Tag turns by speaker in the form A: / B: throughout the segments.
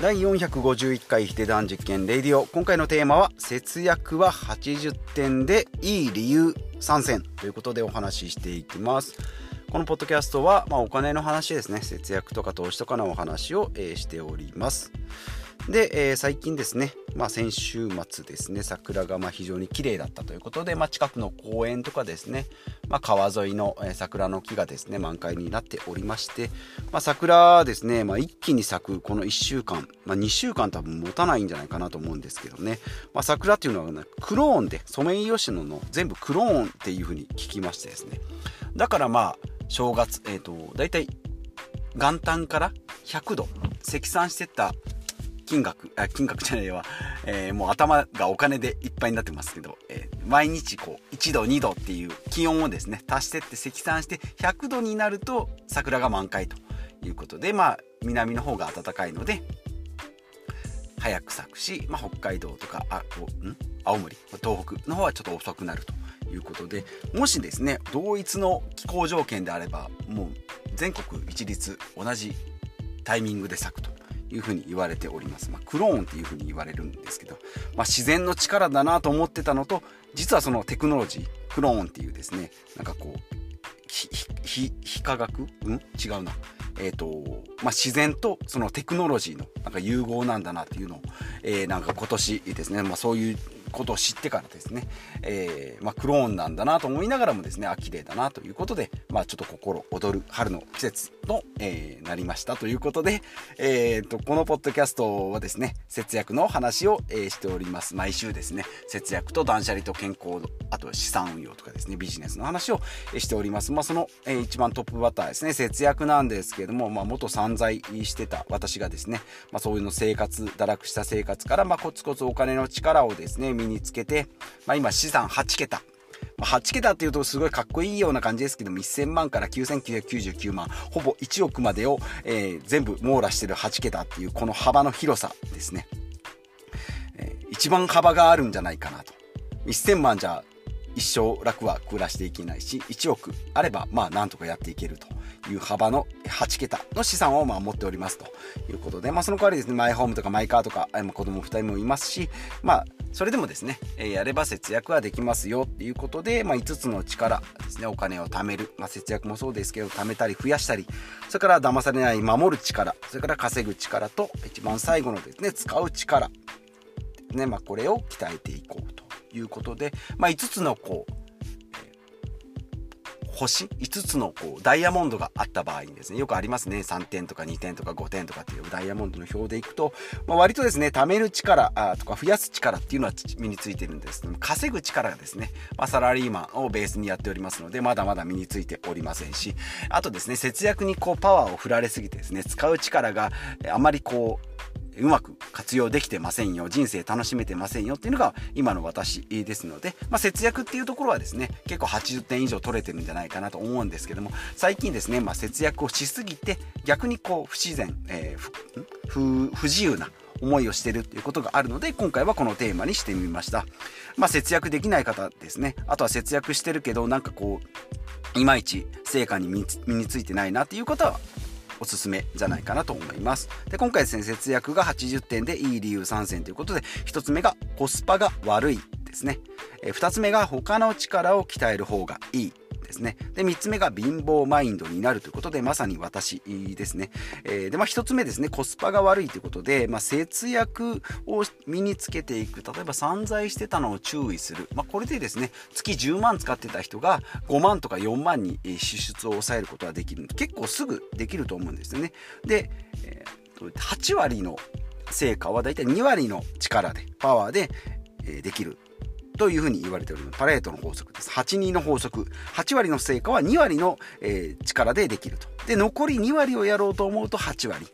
A: 第451回ヒデダン実験レディオ。今回のテーマは節約は80点でいい理由参戦ということでお話ししていきます。このポッドキャストは、まあ、お金の話ですね。節約とか投資とかのお話を、えー、しております。で、えー、最近ですね、まあ、先週末ですね桜がま非常に綺麗だったということで、まあ、近くの公園とかですね、まあ、川沿いの、桜の木がですね満開になっておりまして、まあ、桜ですね、ま、一気に咲くこの1週間、ま、2週間多分持たないんじゃないかなと思うんですけどね、ま、桜っていうのは、ね、クローンでソメイヨシノの全部クローンっていうふうに聞きましてですね。だからまあ正月えっ、ー、と大体元旦から100度積算してった金額、あ、金額じゃないわ、えー、もう頭がお金でいっぱいになってますけど、えー、毎日こう、1度、2度っていう気温をですね、足してって積算して100度になると桜が満開ということで、まあ、南の方が暖かいので、早く咲くし、まあ、北海道とか、あ、ん？青森、東北の方はちょっと遅くなるということで、もしですね、同一の気候条件であれば、もう全国一律同じタイミングで咲くと。いうふうに言われております。まあ、クローンっていうふうに言われるんですけど、まあ、自然の力だなと思ってたのと、実はそのテクノロジー、クローンっていうですね、なんかこう、非科学？うん？違うな。えーとまあ、自然とそのテクノロジーのなんか融合なんだなっていうのを、えー、なんか今年ですね、まあ、そういうことを知ってからですね、えー、まあ、クローンなんだなと思いながらもですね、あ、綺麗だなということで、まあ、ちょっと心躍る春の季節と、えー、なりましたということで、えーと、このポッドキャストはですね、節約の話を、えー、しております。毎週ですね、節約と断捨離と健康、あと資産運用とかですね、ビジネスの話をしております。まあ、その、えー、一番トップバッターですね、節約なんですけれども、まあ、元散財してた私がですね、まあ、そういうの生活、堕落した生活から、まあ、コツコツお金の力をですね、につけて、まあ、今資産8桁。8桁っていうとすごいかっこいいような感じですけども、1000万から9999万、ほぼ1億までを、えー、全部網羅してる8桁っていうこの幅の広さですね。えー、一番幅があるんじゃないかなと。1000万じゃ一生楽は暮らしていけないし、1億あれば、まあなんとかやっていけるという幅の8桁の資産をまあ持っておりますということで、まあその代わりですね、マイホームとかマイカーとか、子供2人もいますし、まあそれでもですね、やれば節約はできますよっていうことで、まあ、5つの力ですね、お金を貯める。まあ、節約もそうですけど、貯めたり増やしたり、それから騙されない守る力、それから稼ぐ力と、一番最後のですね、使う力。ね、まあ、これを鍛えていこうということで、まあ、5つのこう、星5つのこうダイヤモンドがあった場合にですねよくありますね。3点とか2点とか5点とかっていうダイヤモンドの表でいくと、まあ、割とですね貯める力あとか増やす力っていうのは身についてるんです。けども稼ぐ力がですね、まあ、サラリーマンをベースにやっておりますのでまだまだ身についておりませんしあとですね節約にこうパワーを振られすぎてですね使う力があまりこううまく活用できてませんよ人生楽しめてませんよっていうのが今の私ですので、まあ、節約っていうところはですね結構80点以上取れてるんじゃないかなと思うんですけども最近ですね、まあ、節約をしすぎて逆にこう不自然、えー、不不自由な思いをしてるっていうことがあるので今回はこのテーマにしてみました。まあ節約できない方ですねあとは節約してるけどなんかこういまいち成果に身についてないなっていう方はおすすめじゃないかなと思います。で、今回ですね、節約が80点でいい理由3選ということで、1つ目がコスパが悪いですね。2つ目が他の力を鍛える方がいい。ですね。で、3つ目が貧乏マインドになるということで、まさに私ですね。えー、で、まあ1つ目ですね、コスパが悪いということで、まあ節約を身につけていく。例えば散財してたのを注意する。まあこれでですね、月10万使ってた人が5万とか4万に支出を抑えることができる結構すぐできると思うんですよね。で、えー、8割の成果はだいたい2割の力で、パワーで、できるというふうに言われております。パレートの法則です。8-2の法則。8割の成果は2割の、えー、力でできると。で、残り2割をやろうと思うと8割。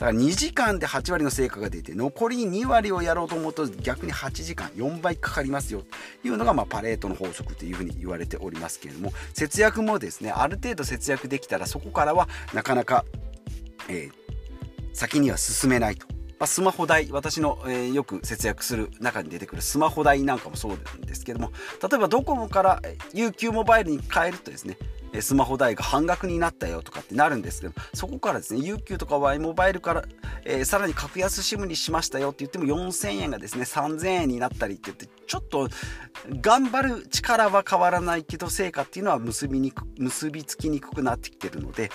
A: だから2時間で8割の成果が出て、残り2割をやろうと思うと逆に8時間、4倍かかりますよというのが、ま、パレートの法則というふうに言われておりますけれども、節約もですね、ある程度節約できたらそこからはなかなか、えー、先には進めないと。まあ、スマホ代、私の、えー、よく節約する中に出てくるスマホ代なんかもそうなんですけども、例えばドコモから UQ モバイルに変えるとですね、スマホ代が半額になったよとかってなるんですけどそこからですね UQ とか Y モバイルから、えー、さらに格安 SIM にしましたよって言っても4000円がですね3000円になったりって言ってちょっと頑張る力は変わらないけど成果っていうのは結びにく結びつきにくくなってきてるので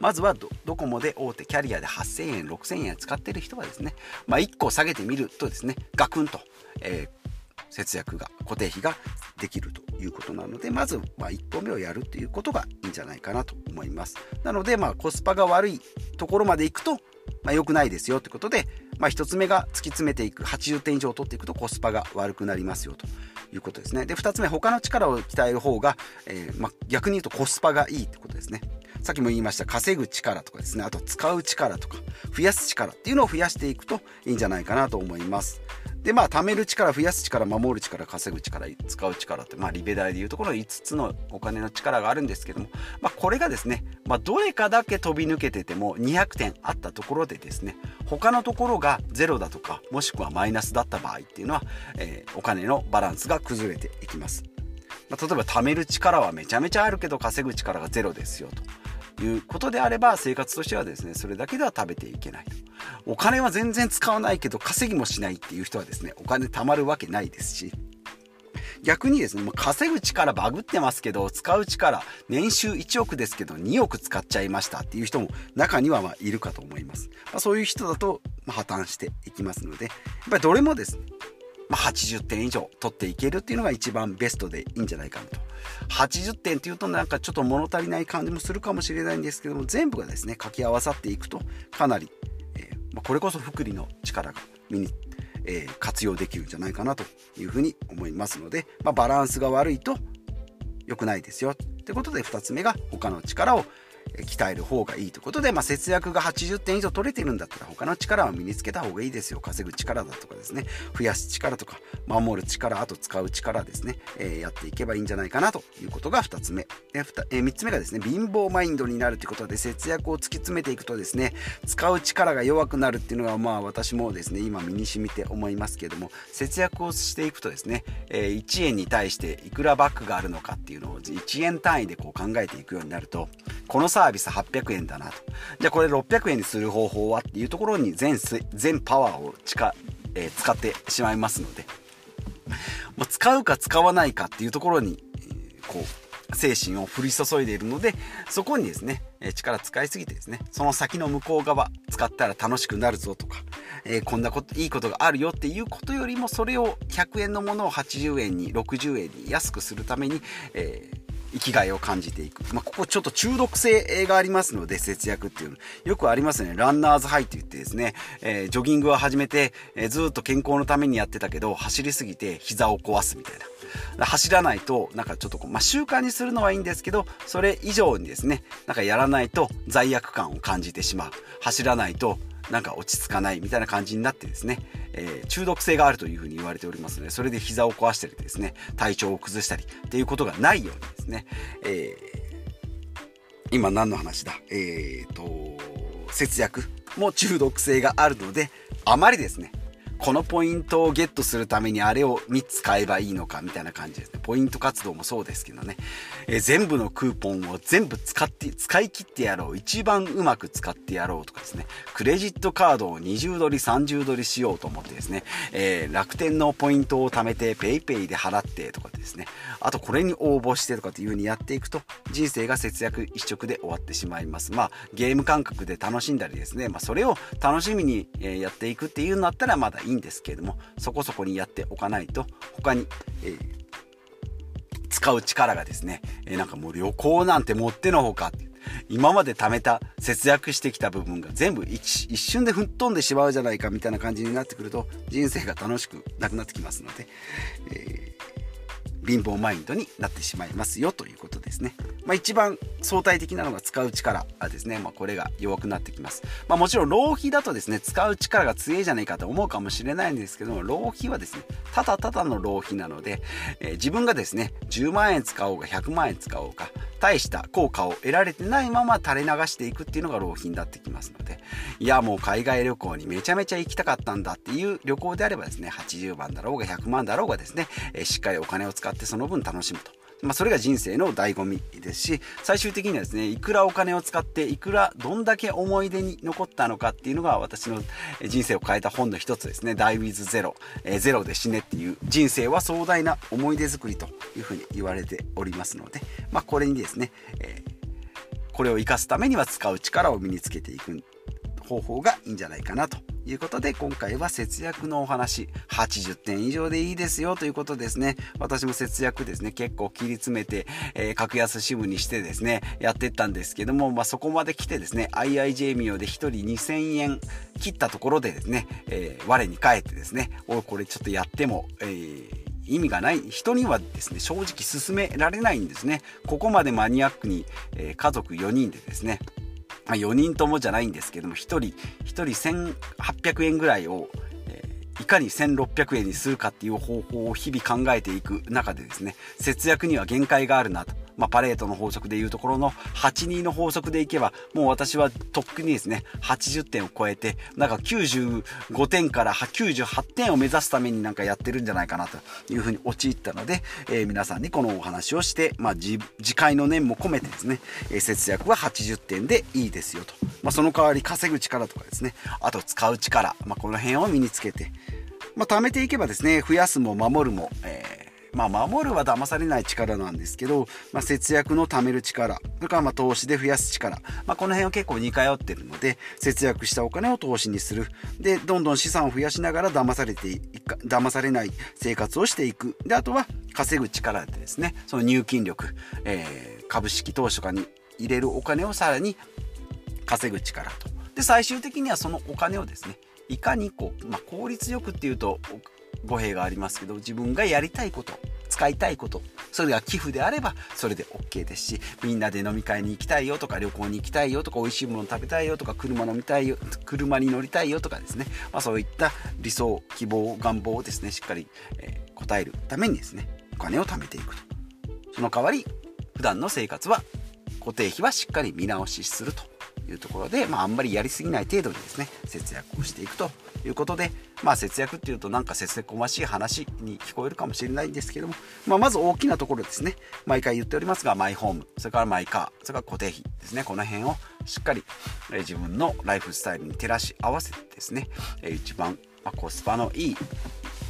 A: まずはドコモで大手キャリアで8000円6000円使ってる人はですね、まあ、1個下げてみるとですねガクンと、えー節約が固定費ができるということなのでまずま1歩目をやるということがいいんじゃないかなと思います。なのでまあコスパが悪いところまでいくとまあ、良くないですよということで、まあ、1つ目が突き詰めていく80点以上取っていくとコスパが悪くなりますよということですね。で2つ目他の力を鍛える方が、えー、まあ、逆に言うとコスパがいいってことですね。さっきも言いました稼ぐ力とかですね。あと使う力とか増やす力っていうのを増やしていくといいんじゃないかなと思います。でまあ貯める力増やす力守る力稼ぐ力使う力ってまあリベ大でいうところ5つのお金の力があるんですけども、まあ、これがですね、まあ、どれかだけ飛び抜けてても200点あったところでですね他のところが0だとかもしくはマイナスだった場合っていうのは、えー、お金のバランスが崩れていきます、ま、例えば貯める力はめちゃめちゃあるけど稼ぐ力が0ですよと。いうことであれば生活としてはですねそれだけでは食べていけないお金は全然使わないけど稼ぎもしないっていう人はですねお金貯まるわけないですし逆にですね、稼ぐ力バグってますけど、使う力、年収1億ですけど2億使っちゃいましたっていう人も中にはまいるかと思います。まあ、そういう人だと破綻していきますので、やっぱりどれもですね、まあ、80点以上取っていけるっていうのが一番ベストでいいんじゃないかなと。80点っていうとなんかちょっと物足りない感じもするかもしれないんですけども全部がですね掛け合わさっていくとかなり、え、まあ、これこそ福利の力が身に、えー、活用できるんじゃないかなというふうに思いますので、まあ、バランスが悪いと良くないですよ。ってことで2つ目が他の力を鍛える方がいいということで、まあ、節約が80点以上取れてるんだったら他の力を身につけた方がいいですよ。稼ぐ力だとかですね。増やす力とか守る力あと使う力ですね、えー、やっていけばいいんじゃないかなということが2つ目。で、えー、3つ目がですね貧乏マインドになるということで節約を突き詰めていくとですね使う力が弱くなるっていうのがまあ私もですね今身に染みて思いますけれども節約をしていくとですね、えー、1円に対していくらバックがあるのかっていうのを1円単位でこう考えていくようになるとこのサービス800円だなと。じゃあこれ600円にする方法はっていうところに全全パワーをか、えー、使ってしまいますので、まあ、使うか使わないかっていうところに、えー、こう、精神を降り注いでいるので、そこにですね、え力使いすぎてですね、その先の向こう側使ったら楽しくなるぞとか、えー、こんなこと、いいことがあるよっていうことよりも、それを100円のものを80円に、60円に安くするために、えー生きがいを感じていく。まあ、ここちょっと中毒性がありますので、節約っていうの。よくありますね。ランナーズハイって言ってですね、えー、ジョギングを始めて、えー、ずっと健康のためにやってたけど、走りすぎて膝を壊すみたいな。走らないと、なんかちょっとこう、まあ、習慣にするのはいいんですけど、それ以上にですね、なんかやらないと罪悪感を感じてしまう。走らないと、なんか落ち着かないみたいな感じになってですね、えー、中毒性があるというふうに言われておりますので、それで膝を壊したりですね、体調を崩したりっていうことがないようにですね、えー、今何の話だ？えーと、節約も中毒性があるので、あまりですね、このポイントをゲットするためにあれを3つ買えばいいのかみたいな感じですね。ポイント活動もそうですけどね。えー、全部のクーポンを全部使って、使い切ってやろう。一番うまく使ってやろうとかですね。クレジットカードを20ドリ、30ドリしようと思ってですね。えー、楽天のポイントを貯めて PayPay で払ってとかですね。あとこれに応募してとかっていう風にやっていくと人生が節約一色で終わってしまいます。まあゲーム感覚で楽しんだりですね。まあそれを楽しみにやっていくっていうんだったらまだいいんですけれどもそこそこにやっておかないと他に、えー、使う力がですね、えー、なんかもう旅行なんてもってのほか今まで貯めた節約してきた部分が全部一瞬で吹っ飛んでしまうじゃないかみたいな感じになってくると人生が楽しくなくなってきますので、えー、貧乏マインドになってしまいますよということでですね。まあ、一番相対的なのが使う力ですね、まあ、これが弱くなってきます。まあ、もちろん浪費だとですね、使う力が強いじゃないかと思うかもしれないんですけども、浪費はですね、ただただの浪費なので、えー、自分がですね、10万円使おうが100万円使おうか、大した効果を得られてないまま垂れ流していくっていうのが浪費になってきますので、いや、もう海外旅行にめちゃめちゃ行きたかったんだっていう旅行であればですね、80万だろうが100万だろうがですね、えー、しっかりお金を使ってその分楽しむと。まあ、それが人生の醍醐味ですし最終的にはですねいくらお金を使っていくらどんだけ思い出に残ったのかっていうのが私の人生を変えた本の一つですね「Die with Zero」えー、ゼロで死ねっていう人生は壮大な思い出作りというふうに言われておりますので、まあ、これにですね、えー、これを生かすためには使う力を身につけていく。方法がいいんじゃないかなということで今回は節約のお話80点以上でいいですよということですね。私も節約ですね結構切り詰めて、えー、格安支部にしてですねやってったんですけども、まあ、そこまで来てですね IIJ ミオで1人2000円切ったところでですね、えー、我に返ってですねおいこれちょっとやっても、えー意味がない。人にはですね正直勧められないんですね。ここまでマニアックに、えー、家族4人でですねまあ、4人ともじゃないんですけども1人1人1800円ぐらいを、えー、いかに1600円にするかっていう方法を日々考えていく中でですね節約には限界があるなと。まあ、パレートの法則でいうところの82の法則でいけばもう私はとっくにですね80点を超えてなんか95点から98点を目指すためになんかやってるんじゃないかなというふうに陥ったので、えー、皆さんにこのお話をして、まあ、自戒の念も込めてですね、えー、節約は80点でいいですよと、まあ、その代わり稼ぐ力とかですねあと使う力、まあ、この辺を身につけて、まあ、貯めていけばですね増やすも守るも、えーまあ、守るは騙されない力なんですけど、まあ、節約の貯める力、それからま投資で増やす力、まあ、この辺は結構似通ってるので、節約したお金を投資にする。で、どんどん資産を増やしながら騙されていか、騙されない生活をしていく。で、あとは稼ぐ力でですね、その入金力、えー、株式投資とかに入れるお金をさらに稼ぐ力と。で、最終的にはそのお金をですね、いかにこう、まあ、効率よくっていうと語弊がありますけど自分がやりたいこと使いたいことそれが寄付であればそれで OK ですしみんなで飲み会に行きたいよとか旅行に行きたいよとか美味しいもの食べたいよとか車飲みたいよ車に乗りたいよとかですね、まあ、そういった理想希望願望をですねしっかり、えー、答えるためにですねお金を貯めていくと。その代わり普段の生活は固定費はしっかり見直しすると。いうところで、まあ、あんまりやりすぎない程度にですね節約をしていくということで、まあ、節約っていうとなんかせせこましい話に聞こえるかもしれないんですけども、まあ、まず大きなところですね。毎回言っておりますがマイホームそれからマイカーそれから固定費ですね。この辺をしっかり、自分のライフスタイルに照らし合わせてですね、一番、コスパのいい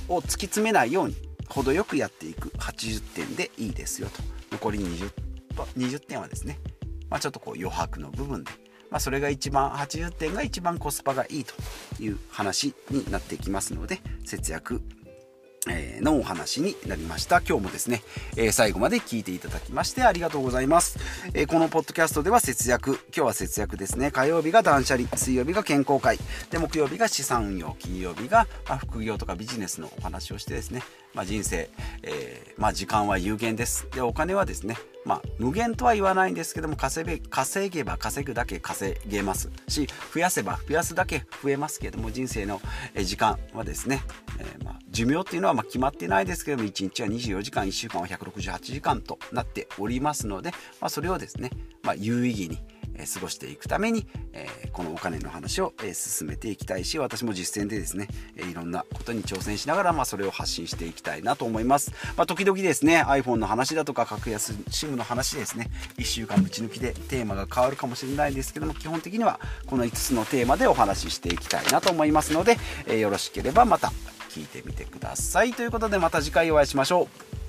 A: を突き詰めないように程よくやっていく80点でいいですよと。残り 20, 20点はですね、まあ、ちょっとこう余白の部分でまあ、それが一番80点が一番コスパがいいという話になってきますので節約のお話になりました。今日もですね、最後まで聞いていただきましてありがとうございます、このポッドキャストでは節約今日は節約ですね。火曜日が断捨離水曜日が健康会。で木曜日が資産運用金曜日が、副業とかビジネスのお話をしてですね、まあ、人生、えー、まあ、時間は有限です。でお金はですねまあ、無限とは言わないんですけども稼げ稼げば稼ぐだけ稼げます。し増やせば増やすだけ増えますけども人生の時間はですね、えー、まあ、寿命っていうのはま決まってないですけども1日は24時間1週間は168時間となっておりますので、まあ、それをですね、ま有意義にえ過ごしていくために、えこのお金の話を、え進めていきたいし私も実践でですね、えいろんなことに挑戦しながら、まあ、それを発信していきたいなと思います、まあ、時々ですね iPhone の話だとか格安 SIM の話ですね1週間ぶち抜きでテーマが変わるかもしれないですけども基本的にはこの5つのテーマでお話ししていきたいなと思いますので、えよろしければまた聞いてみてください。ということでまた次回お会いしましょう。